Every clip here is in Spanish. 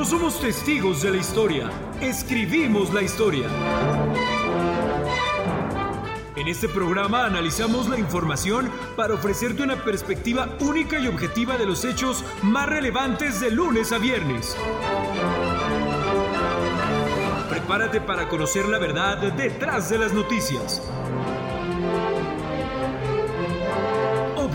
no somos testigos de la historia, escribimos la historia. En este programa analizamos la información para ofrecerte una perspectiva única y objetiva de los hechos más relevantes de lunes a viernes. Prepárate para conocer la verdad detrás de las noticias.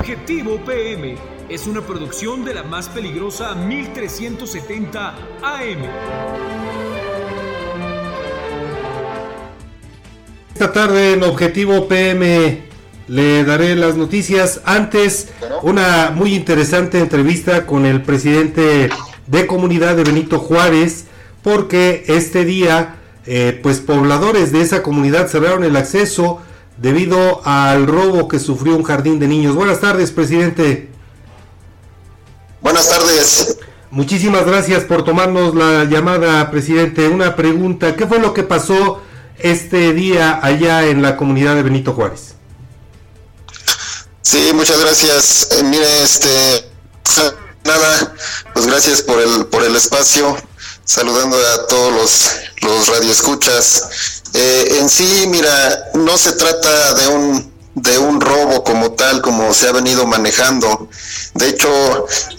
Objetivo PM es una producción de la más peligrosa 1370 AM. Esta tarde en Objetivo PM le daré las noticias. Antes, una muy interesante entrevista con el presidente de comunidad de Benito Juárez, porque este día, eh, pues pobladores de esa comunidad cerraron el acceso debido al robo que sufrió un jardín de niños. Buenas tardes, presidente. Buenas tardes. Muchísimas gracias por tomarnos la llamada, presidente. Una pregunta, ¿qué fue lo que pasó? este día allá en la comunidad de Benito Juárez. Sí, muchas gracias. Eh, mire, este, nada, pues gracias por el por el espacio. Saludando a todos los los radioescuchas. Eh, en sí, mira, no se trata de un de un robo como tal, como se ha venido manejando. De hecho,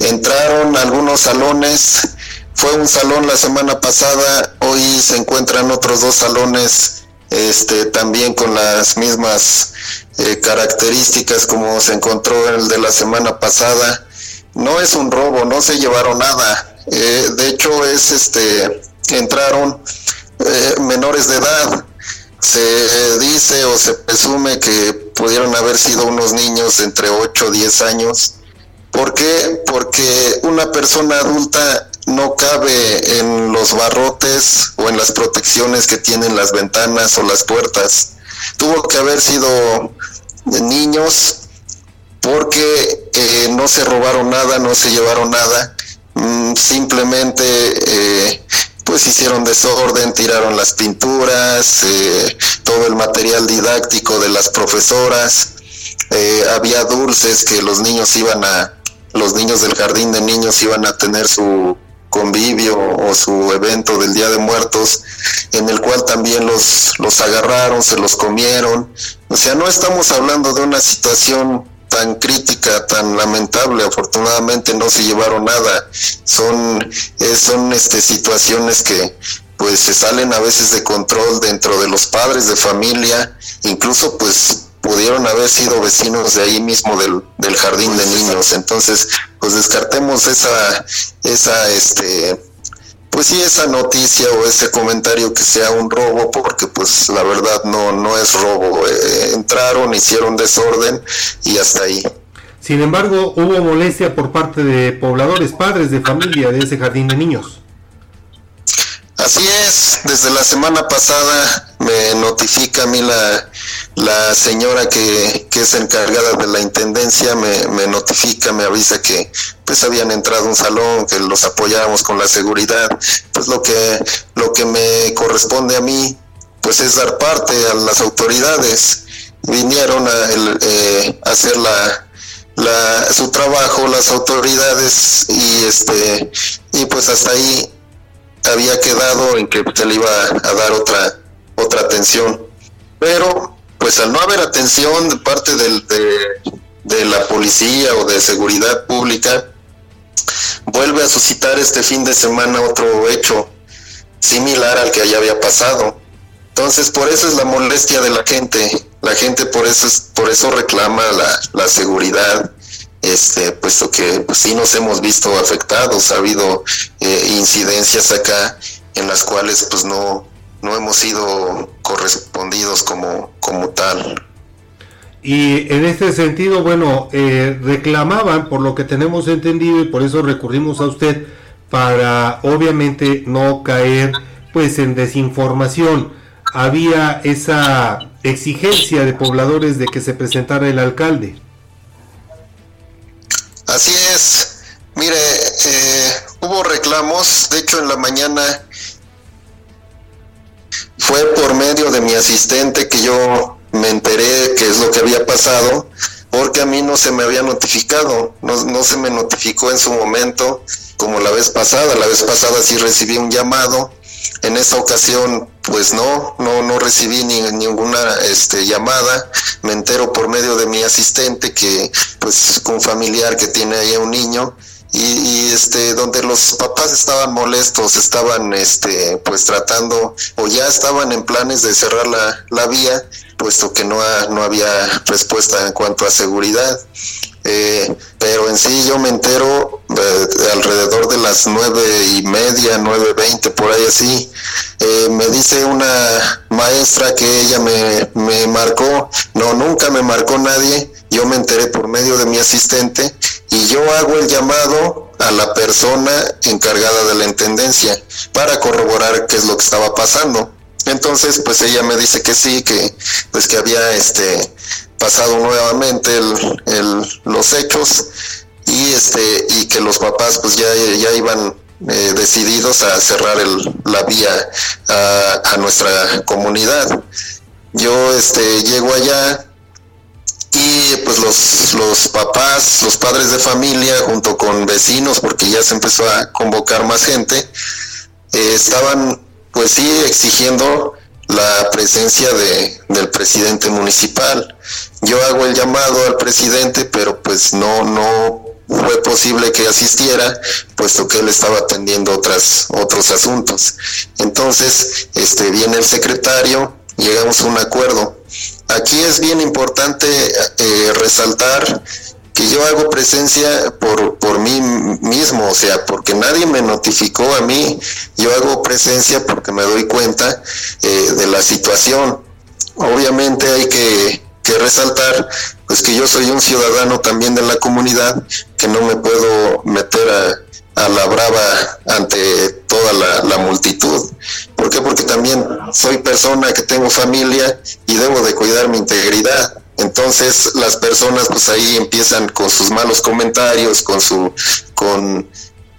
entraron algunos salones fue un salón la semana pasada, hoy se encuentran otros dos salones este, también con las mismas eh, características como se encontró el de la semana pasada. No es un robo, no se llevaron nada. Eh, de hecho, es este, entraron eh, menores de edad. Se dice o se presume que pudieron haber sido unos niños entre 8 o 10 años. ¿Por qué? Porque una persona adulta no cabe en los barrotes o en las protecciones que tienen las ventanas o las puertas. Tuvo que haber sido niños porque eh, no se robaron nada, no se llevaron nada, mm, simplemente eh, pues hicieron desorden, tiraron las pinturas, eh, todo el material didáctico de las profesoras, había dulces que los niños iban a, los niños del jardín de niños iban a tener su convivio o su evento del Día de Muertos, en el cual también los, los agarraron, se los comieron. O sea, no estamos hablando de una situación tan crítica, tan lamentable, afortunadamente no se llevaron nada. Son, eh, son este, situaciones que pues se salen a veces de control dentro de los padres de familia, incluso pues pudieron haber sido vecinos de ahí mismo del, del jardín de niños. Entonces, pues descartemos esa, esa, este, pues sí, esa noticia o ese comentario que sea un robo, porque pues la verdad no, no es robo. Eh, entraron, hicieron desorden y hasta ahí. Sin embargo, hubo molestia por parte de pobladores, padres de familia de ese jardín de niños. Así es, desde la semana pasada me notifica a mí la, la señora que, que, es encargada de la intendencia me, me, notifica, me avisa que pues habían entrado a un salón, que los apoyábamos con la seguridad. Pues lo que, lo que me corresponde a mí, pues es dar parte a las autoridades. Vinieron a, eh, hacer la, la, su trabajo las autoridades y este y pues hasta ahí había quedado en que se le iba a dar otra otra atención pero pues al no haber atención de parte del, de, la policía o de seguridad pública, vuelve a suscitar este fin de semana otro hecho similar al que ya había pasado. Entonces, por eso es la molestia de la gente. La gente por eso es, por eso reclama la, la seguridad, este, puesto que pues, sí nos hemos visto afectados. Ha habido eh, incidencias acá en las cuales pues no, no hemos sido correspondidos como, como tal. Y en este sentido, bueno, eh, reclamaban, por lo que tenemos entendido, y por eso recurrimos a usted, para obviamente no caer pues en desinformación. Había esa exigencia de pobladores de que se presentara el alcalde. Así es. Mire, eh, hubo reclamos, de hecho en la mañana fue por medio de mi asistente que yo me enteré qué es lo que había pasado. porque a mí no se me había notificado, no, no se me notificó en su momento como la vez pasada, la vez pasada sí recibí un llamado, en esta ocasión pues no, no, no recibí ni, ninguna este, llamada, me entero por medio de mi asistente que pues un familiar que tiene ahí un niño, y, este donde los papás estaban molestos estaban este pues tratando o ya estaban en planes de cerrar la, la vía puesto que no, no había respuesta en cuanto a seguridad eh, pero en sí yo me entero alrededor de las nueve y media, nueve veinte, por ahí así. Eh, me dice una maestra que ella me, me marcó, no, nunca me marcó nadie, yo me enteré por medio de mi asistente y yo hago el llamado a la persona encargada de la intendencia para corroborar qué es lo que estaba pasando. Entonces, pues ella me dice que sí, que pues que había este pasado nuevamente los hechos y este y que los papás pues ya, ya iban eh, decididos a cerrar la vía a, a, nuestra comunidad. Yo este llego allá y pues los, los papás, los padres de familia junto con vecinos, porque ya se empezó a convocar más gente, eh, estaban pues sí exigiendo la presencia de, del presidente municipal. Yo hago el llamado al presidente, pero pues no, no fue posible que asistiera, puesto que él estaba atendiendo otras, otros asuntos. Entonces, este, viene el secretario, llegamos a un acuerdo. Aquí es bien importante eh, resaltar que yo hago presencia por, por mí mismo, o sea, porque nadie me notificó a mí, yo hago presencia porque me doy cuenta eh, de la situación. Obviamente hay que, que, resaltar pues que yo soy un ciudadano también de la comunidad, que no me puedo meter a, a la brava ante toda la, la, multitud. ¿Por qué? Porque también soy persona que tengo familia y debo de cuidar mi integridad. Entonces las personas pues ahí empiezan con sus malos comentarios, con su, con,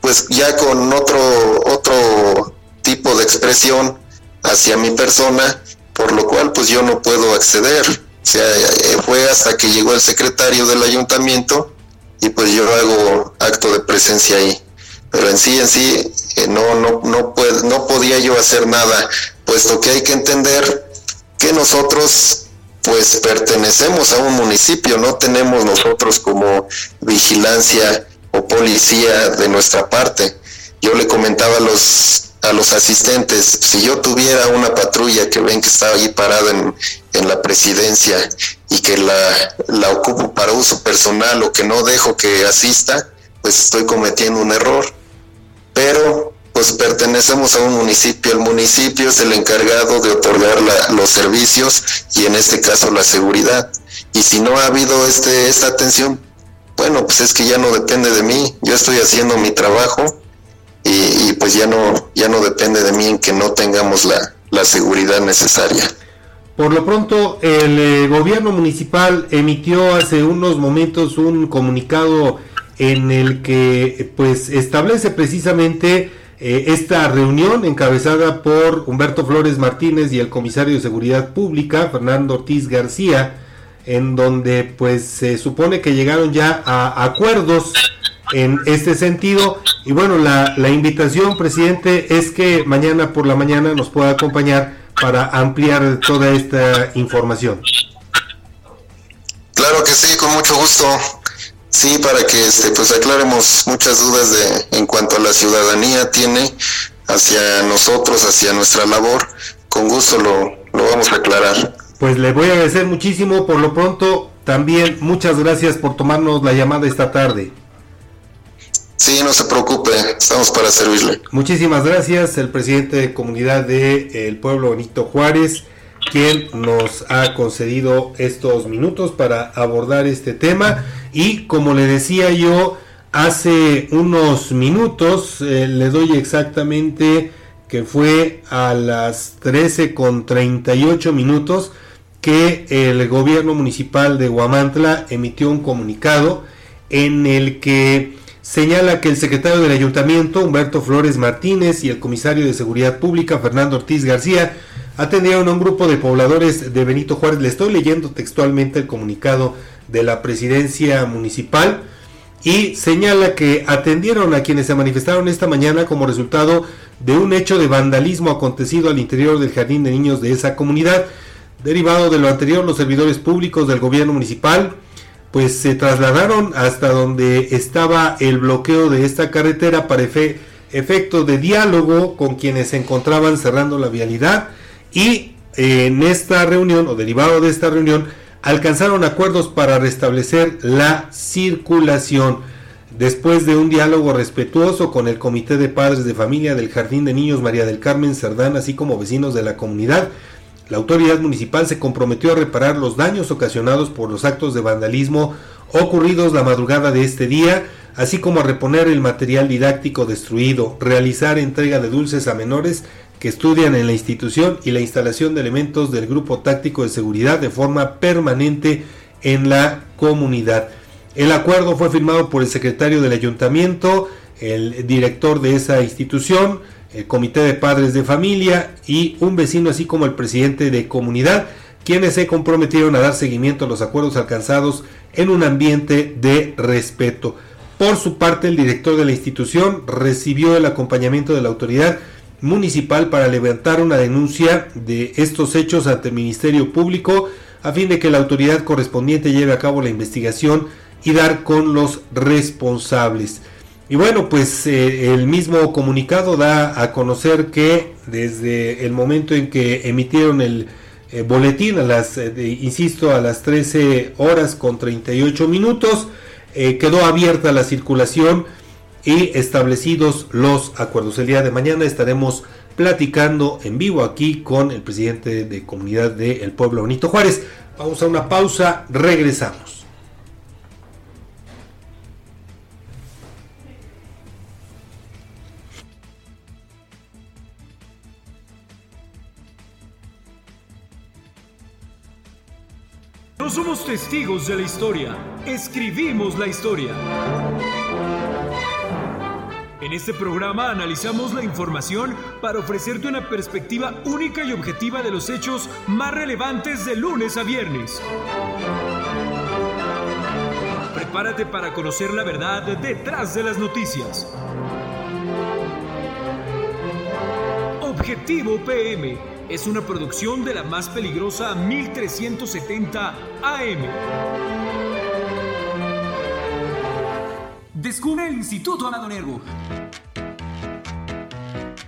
pues ya con otro, otro tipo de expresión hacia mi persona, por lo cual pues yo no puedo acceder. O sea, eh, fue hasta que llegó el secretario del ayuntamiento y pues yo hago acto de presencia ahí. Pero en sí, en sí, eh, no, no, no, no podía yo hacer nada, puesto que hay que entender que nosotros pues pertenecemos a un municipio, no tenemos nosotros como vigilancia o policía de nuestra parte. Yo le comentaba a los a los asistentes, si yo tuviera una patrulla que ven que está ahí parada en, en la presidencia y que la, la ocupo para uso personal o que no dejo que asista, pues estoy cometiendo un error. Pero pues pertenecemos a un municipio. El municipio es el encargado de otorgar los servicios y en este caso la seguridad. Y si no ha habido este, esta atención, bueno, pues es que ya no depende de mí. Yo estoy haciendo mi trabajo y, pues ya no, ya no depende de mí en que no tengamos la, la seguridad necesaria. Por lo pronto, el eh, gobierno municipal emitió hace unos momentos un comunicado en el que pues establece precisamente eh, esta reunión encabezada por Humberto Flores Martínez y el comisario de Seguridad Pública, Fernando Ortiz García, en donde pues se supone que llegaron ya a acuerdos en este sentido. Y bueno, la, la invitación, presidente, es que mañana por la mañana nos pueda acompañar para ampliar toda esta información. Claro que sí, con mucho gusto. Sí, para que este, pues aclaremos muchas dudas de en cuanto a la ciudadanía tiene hacia nosotros, hacia nuestra labor. Con gusto lo, lo vamos a aclarar. Pues le voy a agradecer muchísimo. Por lo pronto, también muchas gracias por tomarnos la llamada esta tarde. Sí, no se preocupe, estamos para servirle. Muchísimas gracias, el presidente de comunidad de El Pueblo Benito Juárez, quien nos ha concedido estos minutos para abordar este tema. Y como le decía yo hace unos minutos, eh, le doy exactamente que fue a las 13 con 38 minutos que el gobierno municipal de Guamantla emitió un comunicado en el que señala que el secretario del ayuntamiento, Humberto Flores Martínez, y el comisario de Seguridad Pública, Fernando Ortiz García, atendieron a un grupo de pobladores de Benito Juárez. Le estoy leyendo textualmente el comunicado de la presidencia municipal y señala que atendieron a quienes se manifestaron esta mañana como resultado de un hecho de vandalismo acontecido al interior del jardín de niños de esa comunidad. Derivado de lo anterior, los servidores públicos del gobierno municipal pues se trasladaron hasta donde estaba el bloqueo de esta carretera para efecto de diálogo con quienes se encontraban cerrando la vialidad y en esta reunión o derivado de esta reunión alcanzaron acuerdos para restablecer la circulación. Después de un diálogo respetuoso con el Comité de Padres de Familia del Jardín de Niños María del Carmen Cerdán, así como vecinos de la comunidad, la autoridad municipal se comprometió a reparar los daños ocasionados por los actos de vandalismo ocurridos la madrugada de este día, así como a reponer el material didáctico destruido, realizar entrega de dulces a menores que estudian en la institución y la instalación de elementos del grupo táctico de seguridad de forma permanente en la comunidad. El acuerdo fue firmado por el secretario del ayuntamiento, el director de esa institución, el comité de padres de familia y un vecino así como el presidente de comunidad, quienes se comprometieron a dar seguimiento a los acuerdos alcanzados en un ambiente de respeto. Por su parte, el director de la institución recibió el acompañamiento de la autoridad municipal para levantar una denuncia de estos hechos ante el Ministerio Público a fin de que la autoridad correspondiente lleve a cabo la investigación y dar con los responsables. Y bueno, pues eh, el mismo comunicado da a conocer que desde el momento en que emitieron el eh, boletín a las, eh, insisto, a las 13 horas con 38 minutos, quedó abierta la circulación y establecidos los acuerdos. El día de mañana estaremos platicando en vivo aquí con el presidente de comunidad del pueblo Bonito Juárez. Vamos a una pausa, regresamos. No somos testigos de la historia, escribimos la historia. En este programa analizamos la información para ofrecerte una perspectiva única y objetiva de los hechos más relevantes de lunes a viernes. Prepárate para conocer la verdad detrás de las noticias. Objetivo PM es una producción de la más peligrosa 1370 AM. Descubre el Instituto Amado Nervo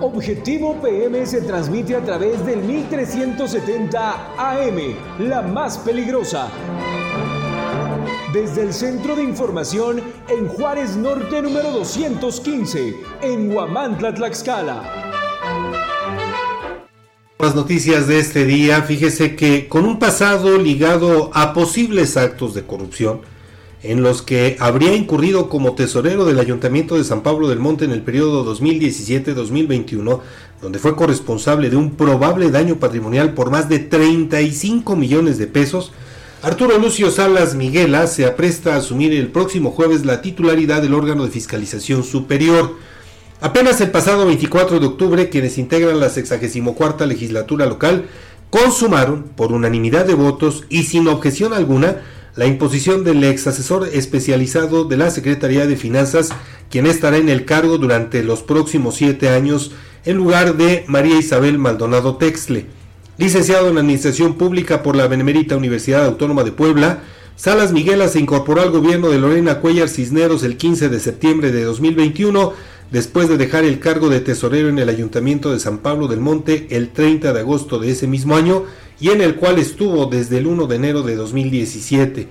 Objetivo PM se transmite a través del 1370 AM, la más peligrosa. Desde el Centro de Información en Juárez Norte número 215, en Huamantla, Tlaxcala. Las noticias de este día, fíjese que con un pasado ligado a posibles actos de corrupción, en los que habría incurrido como tesorero del Ayuntamiento de San Pablo del Monte en el periodo 2017-2021, donde fue corresponsable de un probable daño patrimonial por más de 35 millones de pesos, Arturo Lucio Salas Miguela se apresta a asumir el próximo jueves la titularidad del órgano de fiscalización superior. Apenas el pasado 24 de octubre, quienes integran la 64 legislatura local consumaron, por unanimidad de votos y sin objeción alguna, la imposición del ex asesor especializado de la Secretaría de Finanzas, quien estará en el cargo durante los próximos siete años en lugar de María Isabel Maldonado Texle. Licenciado en Administración Pública por la Benemérita Universidad Autónoma de Puebla, Salas Miguela se incorporó al gobierno de Lorena Cuellar Cisneros el 15 de septiembre de 2021, después de dejar el cargo de tesorero en el Ayuntamiento de San Pablo del Monte el 30 de agosto de ese mismo año y en el cual estuvo desde el 1 de enero de 2017.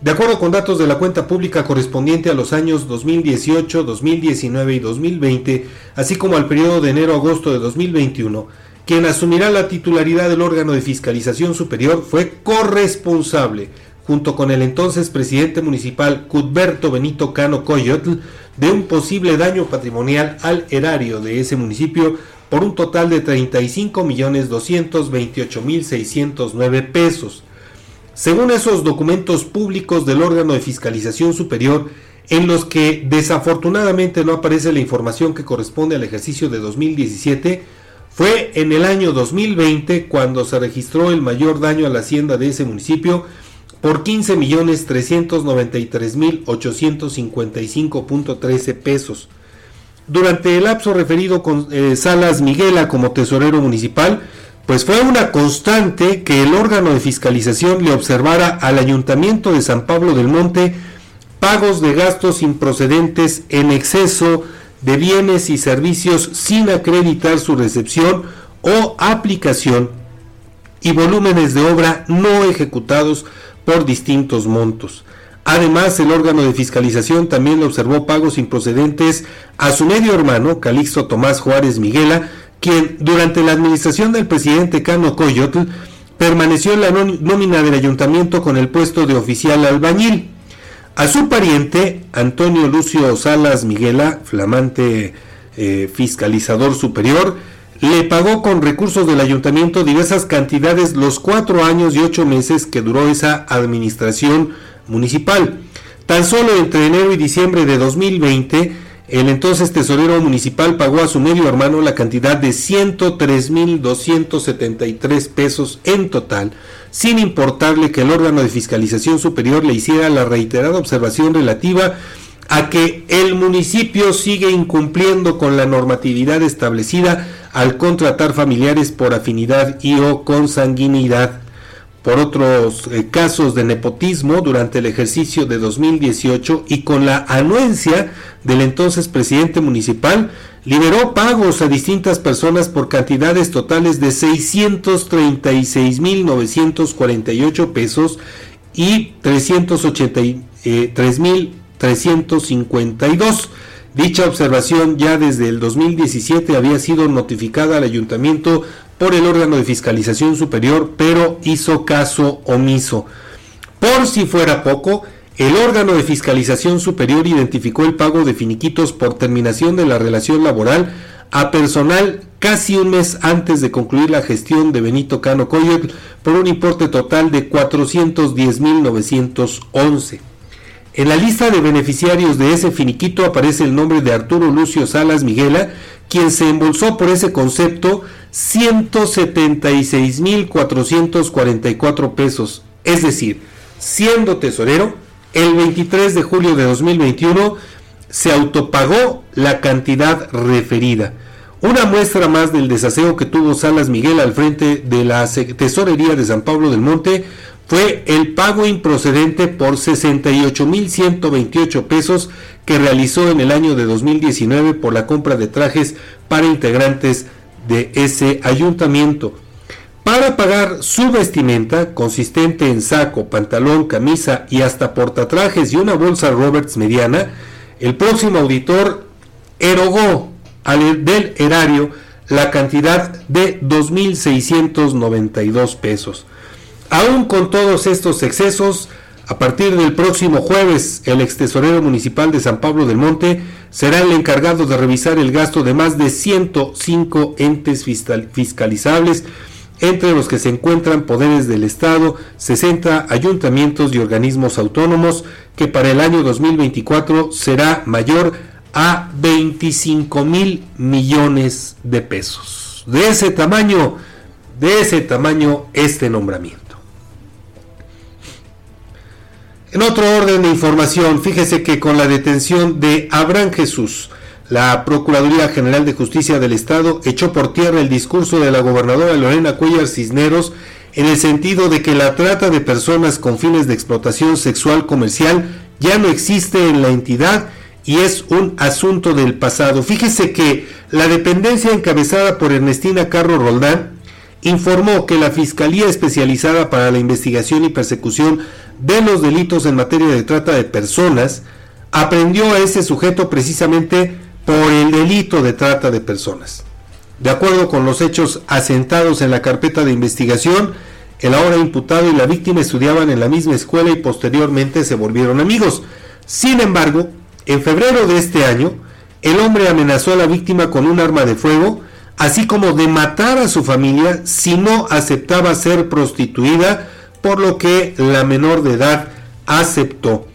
De acuerdo con datos de la cuenta pública correspondiente a los años 2018, 2019 y 2020, así como al periodo de enero-agosto de 2021, quien asumirá la titularidad del órgano de fiscalización superior fue corresponsable, junto con el entonces presidente municipal Cudberto Benito Cano Coyotl, de un posible daño patrimonial al erario de ese municipio por un total de 35.228.609 pesos. Según esos documentos públicos del órgano de fiscalización superior, en los que desafortunadamente no aparece la información que corresponde al ejercicio de 2017, fue en el año 2020 cuando se registró el mayor daño a la hacienda de ese municipio por 15.393.855.13 pesos. Durante el lapso referido con eh, Salas Miguela como tesorero municipal, pues fue una constante que el órgano de fiscalización le observara al ayuntamiento de San Pablo del Monte pagos de gastos improcedentes en exceso de bienes y servicios sin acreditar su recepción o aplicación y volúmenes de obra no ejecutados por distintos montos. Además, el órgano de fiscalización también observó pagos improcedentes a su medio hermano, Calixto Tomás Juárez Miguela, quien durante la administración del presidente Cano Coyotl permaneció en la nómina del ayuntamiento con el puesto de oficial albañil. A su pariente, Antonio Lucio Salas Miguela, flamante eh, fiscalizador superior, le pagó con recursos del ayuntamiento diversas cantidades los cuatro años y ocho meses que duró esa administración municipal. Tan solo entre enero y diciembre de 2020, el entonces tesorero municipal pagó a su medio hermano la cantidad de 103.273 pesos en total, sin importarle que el órgano de fiscalización superior le hiciera la reiterada observación relativa a que el municipio sigue incumpliendo con la normatividad establecida al contratar familiares por afinidad y o consanguinidad por otros eh, casos de nepotismo durante el ejercicio de 2018 y con la anuencia del entonces presidente municipal, liberó pagos a distintas personas por cantidades totales de 636.948 pesos y 383.352. Dicha observación ya desde el 2017 había sido notificada al ayuntamiento por el órgano de fiscalización superior, pero hizo caso omiso. Por si fuera poco, el órgano de fiscalización superior identificó el pago de finiquitos por terminación de la relación laboral a personal casi un mes antes de concluir la gestión de Benito Cano Coyotl por un importe total de 410.911. En la lista de beneficiarios de ese finiquito aparece el nombre de Arturo Lucio Salas Miguela, quien se embolsó por ese concepto 176.444 pesos. Es decir, siendo tesorero, el 23 de julio de 2021 se autopagó la cantidad referida. Una muestra más del desaseo que tuvo Salas Miguel al frente de la Tesorería de San Pablo del Monte fue el pago improcedente por 68.128 pesos que realizó en el año de 2019 por la compra de trajes para integrantes de ese ayuntamiento. Para pagar su vestimenta, consistente en saco, pantalón, camisa y hasta portatrajes y una bolsa Roberts mediana, el próximo auditor erogó al del erario la cantidad de 2.692 pesos. Aún con todos estos excesos, A partir del próximo jueves, el ex tesorero municipal de San Pablo del Monte será el encargado de revisar el gasto de más de 105 entes fiscalizables, entre los que se encuentran poderes del Estado, 60 ayuntamientos y organismos autónomos, que para el año 2024 será mayor a 25 mil millones de pesos. De ese tamaño, de ese tamaño este nombramiento. En otro orden de información, fíjese que con la detención de Abraham Jesús, la Procuraduría General de Justicia del Estado echó por tierra el discurso de la gobernadora Lorena Cuellar Cisneros en el sentido de que la trata de personas con fines de explotación sexual comercial ya no existe en la entidad y es un asunto del pasado. Fíjese que la dependencia encabezada por Ernestina Carro Roldán informó que la Fiscalía Especializada para la Investigación y Persecución de los Delitos en materia de trata de personas aprendió a ese sujeto precisamente por el delito de trata de personas. De acuerdo con los hechos asentados en la carpeta de investigación, el ahora imputado y la víctima estudiaban en la misma escuela y posteriormente se volvieron amigos. Sin embargo, en febrero de este año, el hombre amenazó a la víctima con un arma de fuego, así como de matar a su familia si no aceptaba ser prostituida, por lo que la menor de edad aceptó.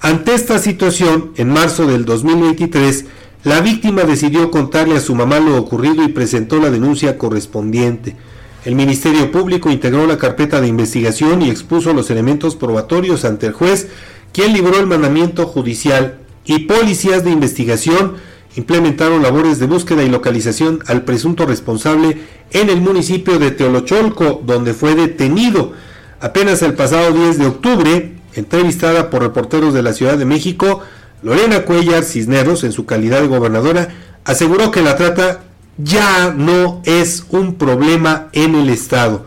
Ante esta situación, en marzo del 2023, la víctima decidió contarle a su mamá lo ocurrido y presentó la denuncia correspondiente. El Ministerio Público integró la carpeta de investigación y expuso los elementos probatorios ante el juez, quien libró el mandamiento judicial y policías de investigación implementaron labores de búsqueda y localización al presunto responsable en el municipio de Teolocholco, donde fue detenido. Apenas el pasado 10 de octubre, entrevistada por reporteros de la Ciudad de México, Lorena Cuellar Cisneros, en su calidad de gobernadora, aseguró que la trata ya no es un problema en el Estado.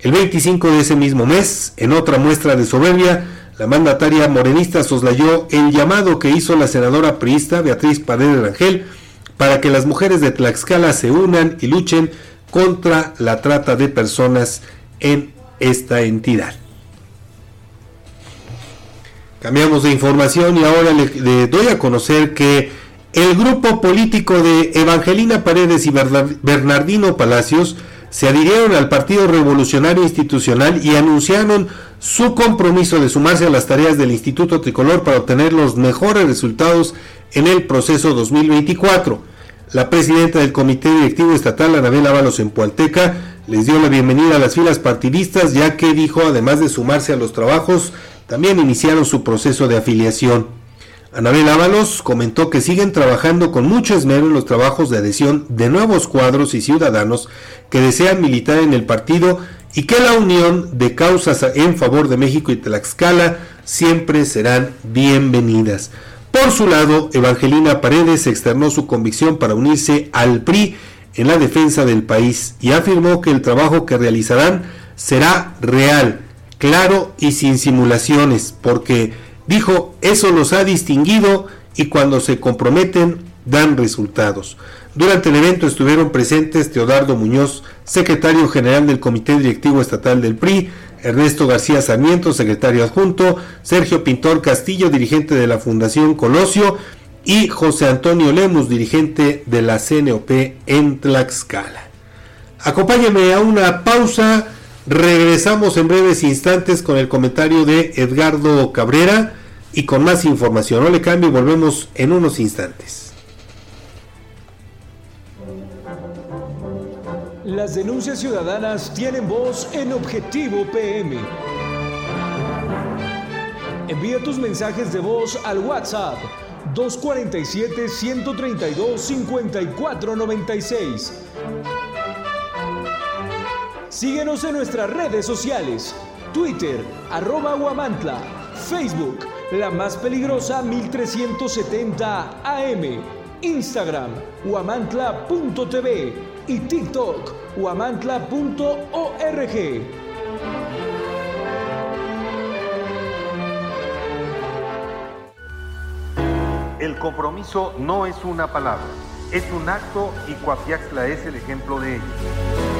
El 25 de ese mismo mes, en otra muestra de soberbia, la mandataria morenista soslayó el llamado que hizo la senadora priista Beatriz Paredes Rangel para que las mujeres de Tlaxcala se unan y luchen contra la trata de personas en esta entidad. Cambiamos de información y ahora le, doy a conocer que el grupo político de Evangelina Paredes y Bernardino Palacios se adhirieron al Partido Revolucionario Institucional y anunciaron su compromiso de sumarse a las tareas del Instituto Tricolor para obtener los mejores resultados en el proceso 2024. La presidenta del Comité Directivo Estatal, Anabel Ábalos en Pualteca, les dio la bienvenida a las filas partidistas, ya que dijo, además de sumarse a los trabajos, también iniciaron su proceso de afiliación. Anabel Ábalos comentó que siguen trabajando con mucho esmero en los trabajos de adhesión de nuevos cuadros y ciudadanos que desean militar en el partido y que la unión de causas en favor de México y Tlaxcala siempre serán bienvenidas. Por su lado, Evangelina Paredes externó su convicción para unirse al PRI en la defensa del país y afirmó que el trabajo que realizarán será real, claro y sin simulaciones, porque Dijo, eso los ha distinguido y cuando se comprometen dan resultados. Durante el evento estuvieron presentes Teodardo Muñoz, secretario general del Comité Directivo Estatal del PRI, Ernesto García Sarmiento, secretario adjunto, Sergio Pintor Castillo, dirigente de la Fundación Colosio, y José Antonio Lemus, dirigente de la CNOP en Tlaxcala. Acompáñenme a una pausa Regresamos en breves instantes con el comentario de Edgardo Cabrera y con más información. No le cambie, volvemos en unos instantes. Las denuncias ciudadanas tienen voz en Objetivo PM. Envía tus mensajes de voz al WhatsApp 247 132 5496 Síguenos en nuestras redes sociales, Twitter, arroba Guamantla, Facebook, la más peligrosa 1370 AM, Instagram, guamantla.tv y TikTok, guamantla.org. El compromiso no es una palabra, es un acto y Coapiaxla es el ejemplo de ello.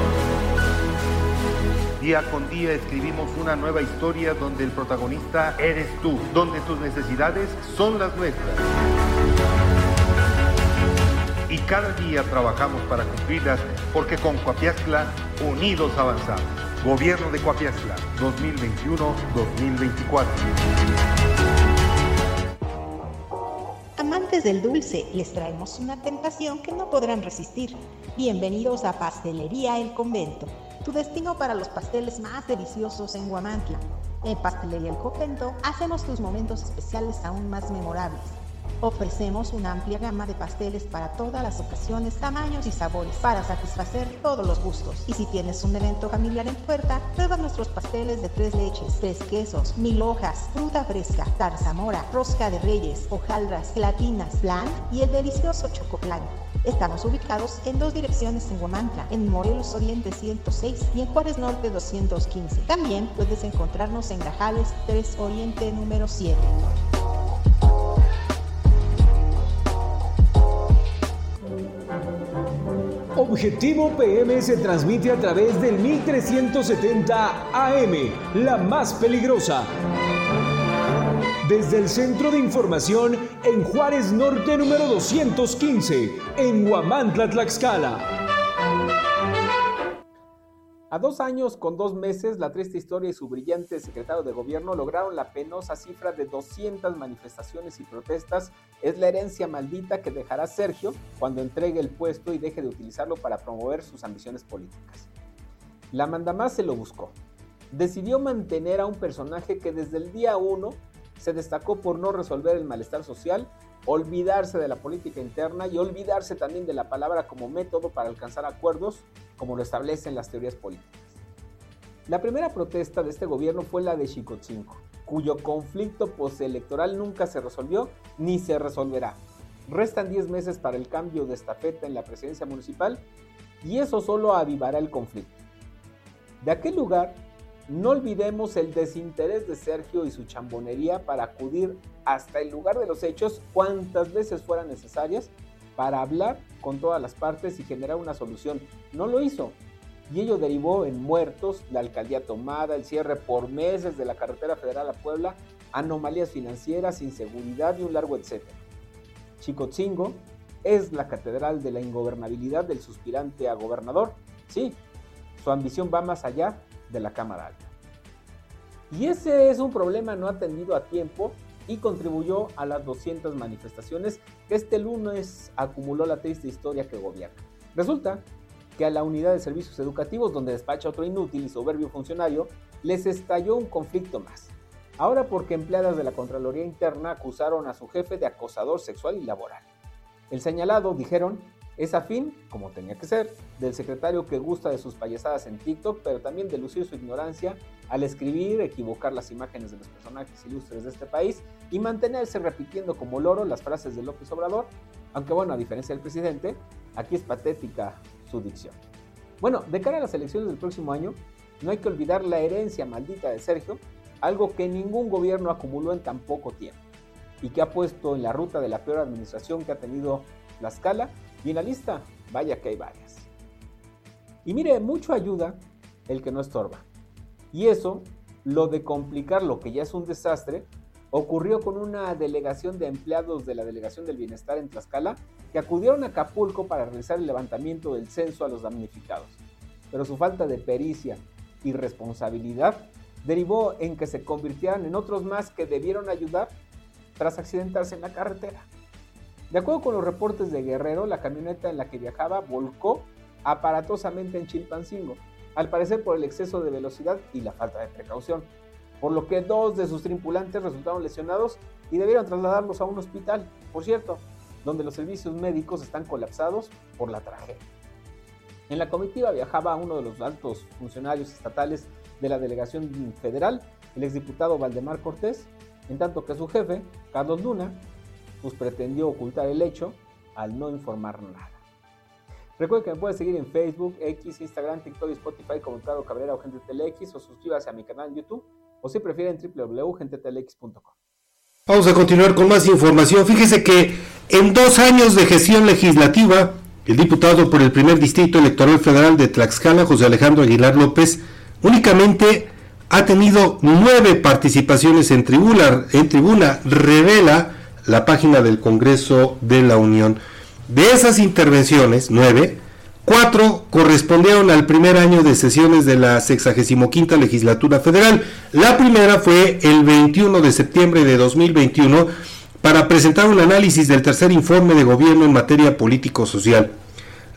Día con día escribimos una nueva historia donde el protagonista eres tú, donde tus necesidades son las nuestras. Y cada día trabajamos para cumplirlas porque con Coapiazcla unidos avanzamos. Gobierno de Coapiazcla 2021-2024. Amantes del dulce, les traemos una tentación que no podrán resistir. Bienvenidos a Pastelería El Convento, tu destino para los pasteles más deliciosos en Guamantla. En Pastelería El Convento hacemos tus momentos especiales aún más memorables Ofrecemos una amplia gama de pasteles para todas las ocasiones, tamaños y sabores para satisfacer todos los gustos. Y si tienes un evento familiar en puerta, prueba nuestros pasteles de tres leches, tres quesos, mil hojas, fruta fresca, tarzamora, rosca de reyes, hojaldras, gelatinas, flan y el delicioso chocoplan. Estamos ubicados en dos direcciones en Huamantla, en Morelos Oriente 106 y en Juárez Norte 215. También puedes encontrarnos en Gajales 3 Oriente número 7. Objetivo PM se transmite a través del 1370 AM, la más peligrosa. Desde el Centro de Información en Juárez Norte número 215, en Huamantla, Tlaxcala. A dos años con dos meses, la triste historia y su brillante secretario de gobierno lograron la penosa cifra de 200 manifestaciones y protestas. Es la herencia maldita que dejará Sergio cuando entregue el puesto y deje de utilizarlo para promover sus ambiciones políticas. La mandamás se lo buscó. Decidió mantener a un personaje que desde el día uno se destacó por no resolver el malestar social, olvidarse de la política interna y olvidarse también de la palabra como método para alcanzar acuerdos como lo establecen las teorías políticas. La primera protesta de este gobierno fue la de Chicotzinco, cuyo conflicto postelectoral nunca se resolvió ni se resolverá. Restan 10 meses para el cambio de estafeta en la presidencia municipal y eso solo avivará el conflicto. De aquel lugar, no olvidemos el desinterés de Sergio y su chambonería para acudir hasta el lugar de los hechos cuantas veces fueran necesarias para hablar con todas las partes y generar una solución. No lo hizo. Y ello derivó en muertos, la alcaldía tomada, el cierre por meses de la carretera federal a Puebla, anomalías financieras, inseguridad y un largo etcétera. Chicotzingo es la catedral de la ingobernabilidad del suspirante a gobernador. Sí, su ambición va más allá de la Cámara Alta. Y ese es un problema no atendido a tiempo y contribuyó a las 200 manifestaciones que este lunes acumuló la triste historia que gobierna. Resulta que a la unidad de servicios educativos donde despacha otro inútil y soberbio funcionario les estalló un conflicto más. Ahora porque empleadas de la Contraloría Interna acusaron a su jefe de acosador sexual y laboral. El señalado, dijeron, es afín, como tenía que ser, del secretario que gusta de sus payasadas en TikTok, pero también de lucir su ignorancia al escribir, equivocar las imágenes de los personajes ilustres de este país y mantenerse repitiendo como loro las frases de López Obrador, aunque bueno, a diferencia del presidente, aquí es patética su dicción. Bueno, de cara a las elecciones del próximo año, no hay que olvidar la herencia maldita de Sergio, algo que ningún gobierno acumuló en tan poco tiempo y que ha puesto en la ruta de la peor administración que ha tenido la escala y en la lista, vaya que hay varias. Y mire, mucho ayuda el que no estorba. Y eso, lo de complicar lo que ya es un desastre, ocurrió con una delegación de empleados de la Delegación del Bienestar en Tlaxcala que acudieron a Acapulco para realizar el levantamiento del censo a los damnificados. Pero su falta de pericia y responsabilidad derivó en que se convirtieran en otros más que debieron ayudar tras accidentarse en la carretera. De acuerdo con los reportes de Guerrero, la camioneta en la que viajaba volcó aparatosamente en Chilpancingo, al parecer por el exceso de velocidad y la falta de precaución, por lo que dos de sus tripulantes resultaron lesionados y debieron trasladarlos a un hospital, por cierto, donde los servicios médicos están colapsados por la tragedia. En la comitiva viajaba uno de los altos funcionarios estatales de la delegación federal, el exdiputado Valdemar Cortés, en tanto que su jefe, Carlos Luna, pues pretendió ocultar el hecho al no informar nada. Recuerden que me pueden seguir en Facebook, X, Instagram, TikTok y Spotify como Claro Cabrera o Gente Telex o suscríbase a mi canal en YouTube o si prefieren www.gentetelex.com. Vamos a continuar con más información. Fíjese que en dos años de gestión legislativa, el diputado por el primer distrito electoral federal de Tlaxcala, José Alejandro Aguilar López, únicamente ha tenido nueve participaciones en tribuna, en tribuna, revela la página del Congreso de la Unión. De esas intervenciones, nueve, cuatro correspondieron al primer año de sesiones de la 65 legislatura federal. La primera fue el 21 de septiembre de 2021 para presentar un análisis del tercer informe de gobierno en materia político-social.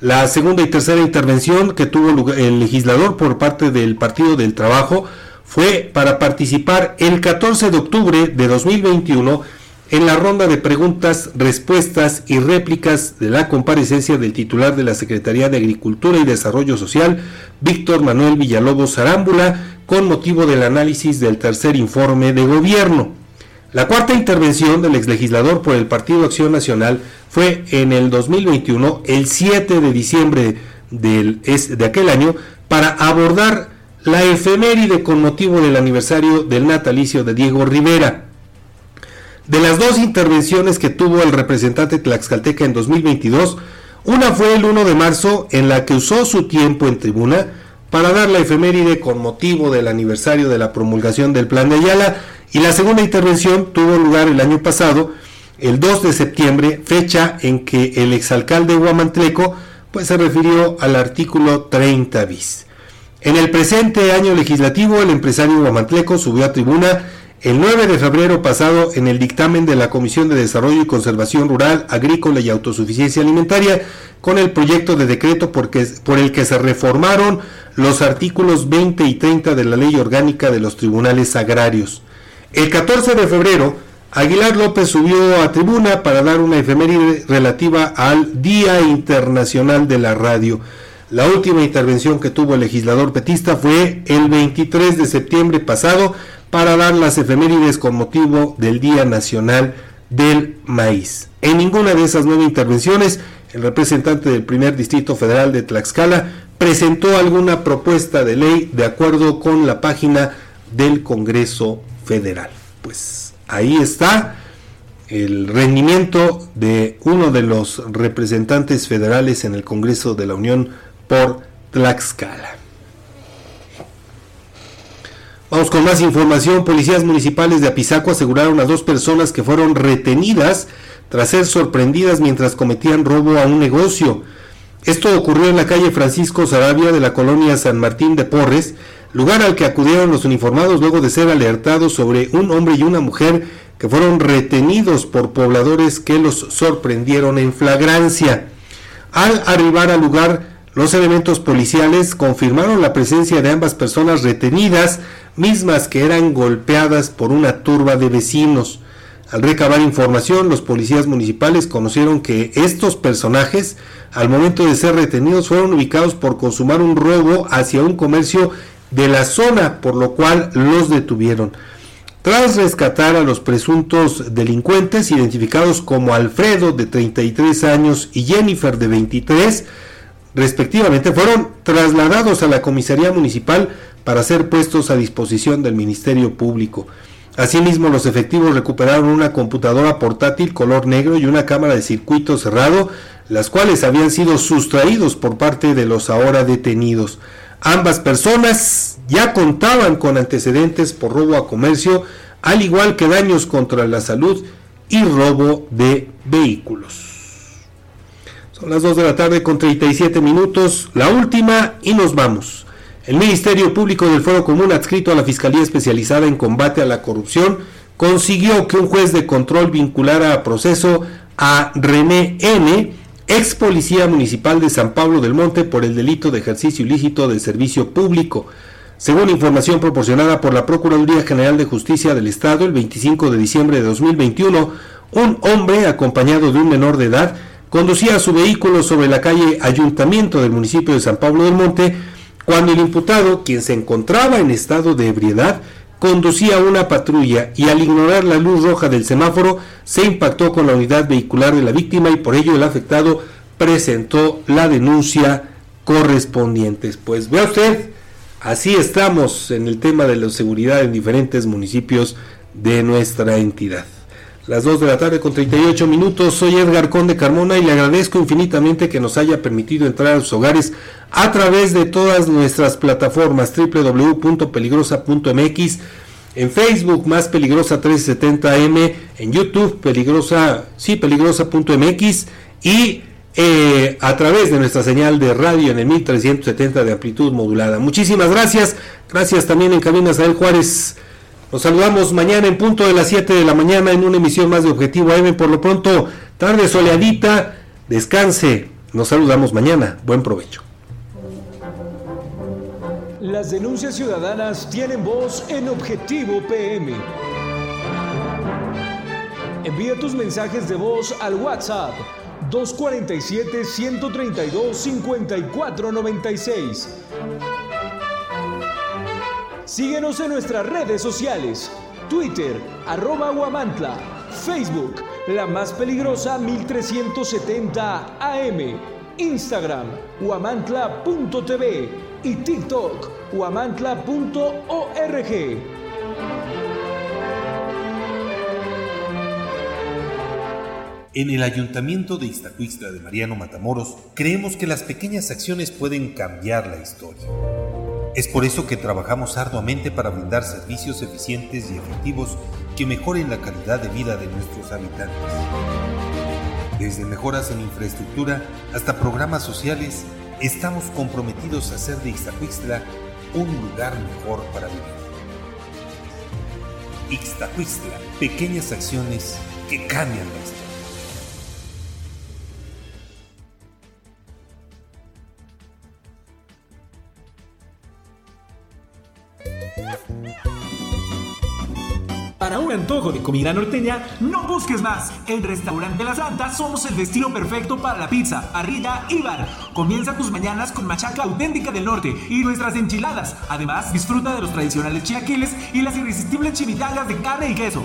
La segunda y tercera intervención que tuvo el legislador por parte del Partido del Trabajo fue para participar el 14 de octubre de 2021 en la ronda de preguntas, respuestas y réplicas de la comparecencia del titular de la Secretaría de Agricultura y Desarrollo Social, Víctor Manuel Villalobos Arámbula, con motivo del análisis del tercer informe de gobierno. La cuarta intervención del exlegislador por el Partido Acción Nacional fue en el 2021, el 7 de diciembre de aquel año, para abordar la efeméride con motivo del aniversario del natalicio de Diego Rivera. De las dos intervenciones que tuvo el representante tlaxcalteca en 2022, una fue el 1 de marzo en la que usó su tiempo en tribuna para dar la efeméride con motivo del aniversario de la promulgación del Plan de Ayala y la segunda intervención tuvo lugar el año pasado, el 2 de septiembre, fecha en que el exalcalde Huamantleco pues se refirió al artículo 30 bis. En el presente año legislativo, el empresario Huamantleco subió a tribuna el 9 de febrero pasado en el dictamen de la Comisión de Desarrollo y Conservación Rural, Agrícola y Autosuficiencia Alimentaria con el proyecto de decreto por, el que se reformaron los artículos 20 y 30 de la Ley Orgánica de los Tribunales Agrarios. El 14 de febrero, Aguilar López subió a tribuna para dar una efeméride relativa al Día Internacional de la Radio. La última intervención que tuvo el legislador petista fue el 23 de septiembre pasado para dar las efemérides con motivo del Día Nacional del Maíz. En ninguna de esas nueve intervenciones, el representante del primer distrito federal de Tlaxcala presentó alguna propuesta de ley de acuerdo con la página del Congreso federal. Pues ahí está el rendimiento de uno de los representantes federales en el Congreso de la Unión por Tlaxcala. Con más información. Policías municipales de Apizaco aseguraron a dos personas que fueron retenidas tras ser sorprendidas mientras cometían robo a un negocio. Esto ocurrió en la calle Francisco Sarabia de la colonia San Martín de Porres, lugar al que acudieron los uniformados luego de ser alertados sobre un hombre y una mujer que fueron retenidos por pobladores que los sorprendieron en flagrancia. Al arribar al lugar, los elementos policiales confirmaron la presencia de ambas personas retenidas, mismas que eran golpeadas por una turba de vecinos. Al recabar información, los policías municipales conocieron que estos personajes, al momento de ser retenidos, fueron ubicados por consumar un robo hacia un comercio de la zona, por lo cual los detuvieron. Tras rescatar a los presuntos delincuentes, identificados como Alfredo de 33 años y Jennifer de 23, respectivamente, fueron trasladados a la comisaría municipal para ser puestos a disposición del Ministerio Público. Asimismo, los efectivos recuperaron una computadora portátil color negro y una cámara de circuito cerrado, las cuales habían sido sustraídos por parte de los ahora detenidos. Ambas personas ya contaban con antecedentes por robo a comercio, al igual que daños contra la salud y robo de vehículos. Son las 2 de la tarde con 37 minutos, la última y nos vamos. El Ministerio Público del Foro Común adscrito a la Fiscalía Especializada en Combate a la Corrupción consiguió que un juez de control vinculara a proceso a René N., ex policía municipal de San Pablo del Monte por el delito de ejercicio ilícito de servicio público. Según información proporcionada por la Procuraduría General de Justicia del Estado, el 25 de diciembre de 2021, un hombre acompañado de un menor de edad conducía su vehículo sobre la calle Ayuntamiento del municipio de San Pablo del Monte, cuando el imputado, quien se encontraba en estado de ebriedad, conducía una patrulla y al ignorar la luz roja del semáforo se impactó con la unidad vehicular de la víctima y por ello el afectado presentó la denuncia correspondiente. Pues vea usted, así estamos en el tema de la seguridad en diferentes municipios de nuestra entidad. Las 2 de la tarde con 38 minutos. Soy Edgar Conde Carmona y le agradezco infinitamente que nos haya permitido entrar a sus hogares a través de todas nuestras plataformas www.peligrosa.mx, en Facebook más peligrosa 370M, en YouTube peligrosa, sí, peligrosa.mx y eh, a través de nuestra señal de radio en el 1370 de amplitud modulada. Muchísimas gracias. Gracias también en Cabinas Ael Juárez nos saludamos mañana en punto de las 7 de la mañana en una emisión más de Objetivo AM. Por lo pronto, tarde soleadita, descanse. Nos saludamos mañana. Buen provecho. Las denuncias ciudadanas tienen voz en Objetivo PM. Envía tus mensajes de voz al WhatsApp 247 132 5496. Síguenos en nuestras redes sociales. Twitter, arroba. Facebook, la más peligrosa 1370 AM. Instagram, guamantla.tv. Y TikTok, guamantla.org. En el Ayuntamiento de Iztacuixtla de Mariano Matamoros, creemos que las pequeñas acciones pueden cambiar la historia. Es por eso que trabajamos arduamente para brindar servicios eficientes y efectivos que mejoren la calidad de vida de nuestros habitantes. Desde mejoras en infraestructura hasta programas sociales, estamos comprometidos a hacer de Ixtacuixtla un lugar mejor para vivir. Ixtacuixtla, pequeñas acciones que cambian la historia. Para un antojo de comida norteña, no busques más. En Restaurante La Santa somos el destino perfecto para la pizza, parrilla y bar. Comienza tus mañanas con machaca auténtica del norte y nuestras enchiladas. Además, disfruta de los tradicionales chilaquiles y las irresistibles chimichangas de carne y queso.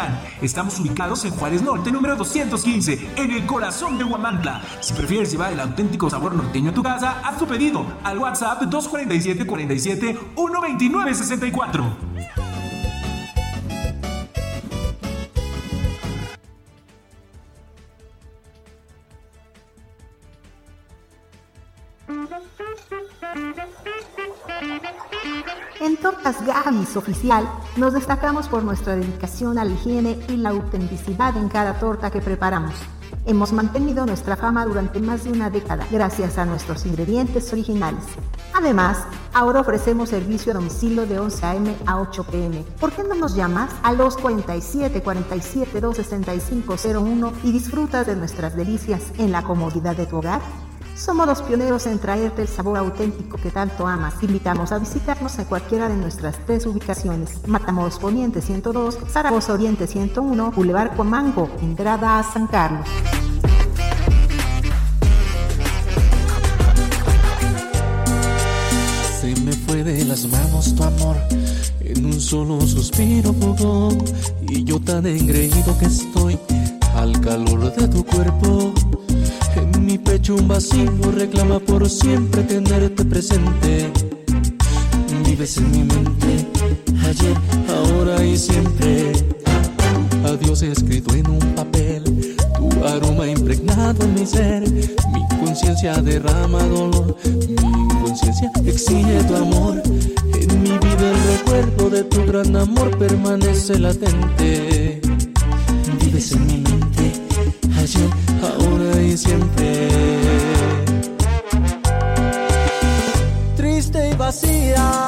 Estamos ubicados en Juárez Norte, número 215, en el corazón de Huamantla. Si prefieres llevar el auténtico sabor norteño a tu casa, haz tu pedido al WhatsApp 247 47 129 64. Tortas Gamis Oficial nos destacamos por nuestra dedicación a la higiene y la autenticidad en cada torta que preparamos. Hemos mantenido nuestra fama durante más de una década gracias a nuestros ingredientes originales. Además, ahora ofrecemos servicio a domicilio de 11 a.m. a 8 p.m. ¿Por qué no nos llamas a los 47 47 265 01 y disfrutas de nuestras delicias en la comodidad de tu hogar? Somos los pioneros en traerte el sabor auténtico que tanto amas. invitamos a visitarnos en cualquiera de nuestras tres ubicaciones. Matamoros Poniente 102, Zaragoza Oriente 101, Boulevard Comango, entrada a San Carlos. Se me fue de las manos tu amor, en un solo suspiro y yo tan engreído que estoy al calor de tu cuerpo mi pecho un vacío reclama por siempre tenerte presente. Vives en mi mente, ayer, ahora y siempre. Adiós escrito en un papel, tu aroma impregnado en mi ser. Mi conciencia derrama dolor, mi conciencia exige tu amor. En mi vida el recuerdo de tu gran amor permanece latente. Vives en mi mente, ahora y siempre. Triste y vacía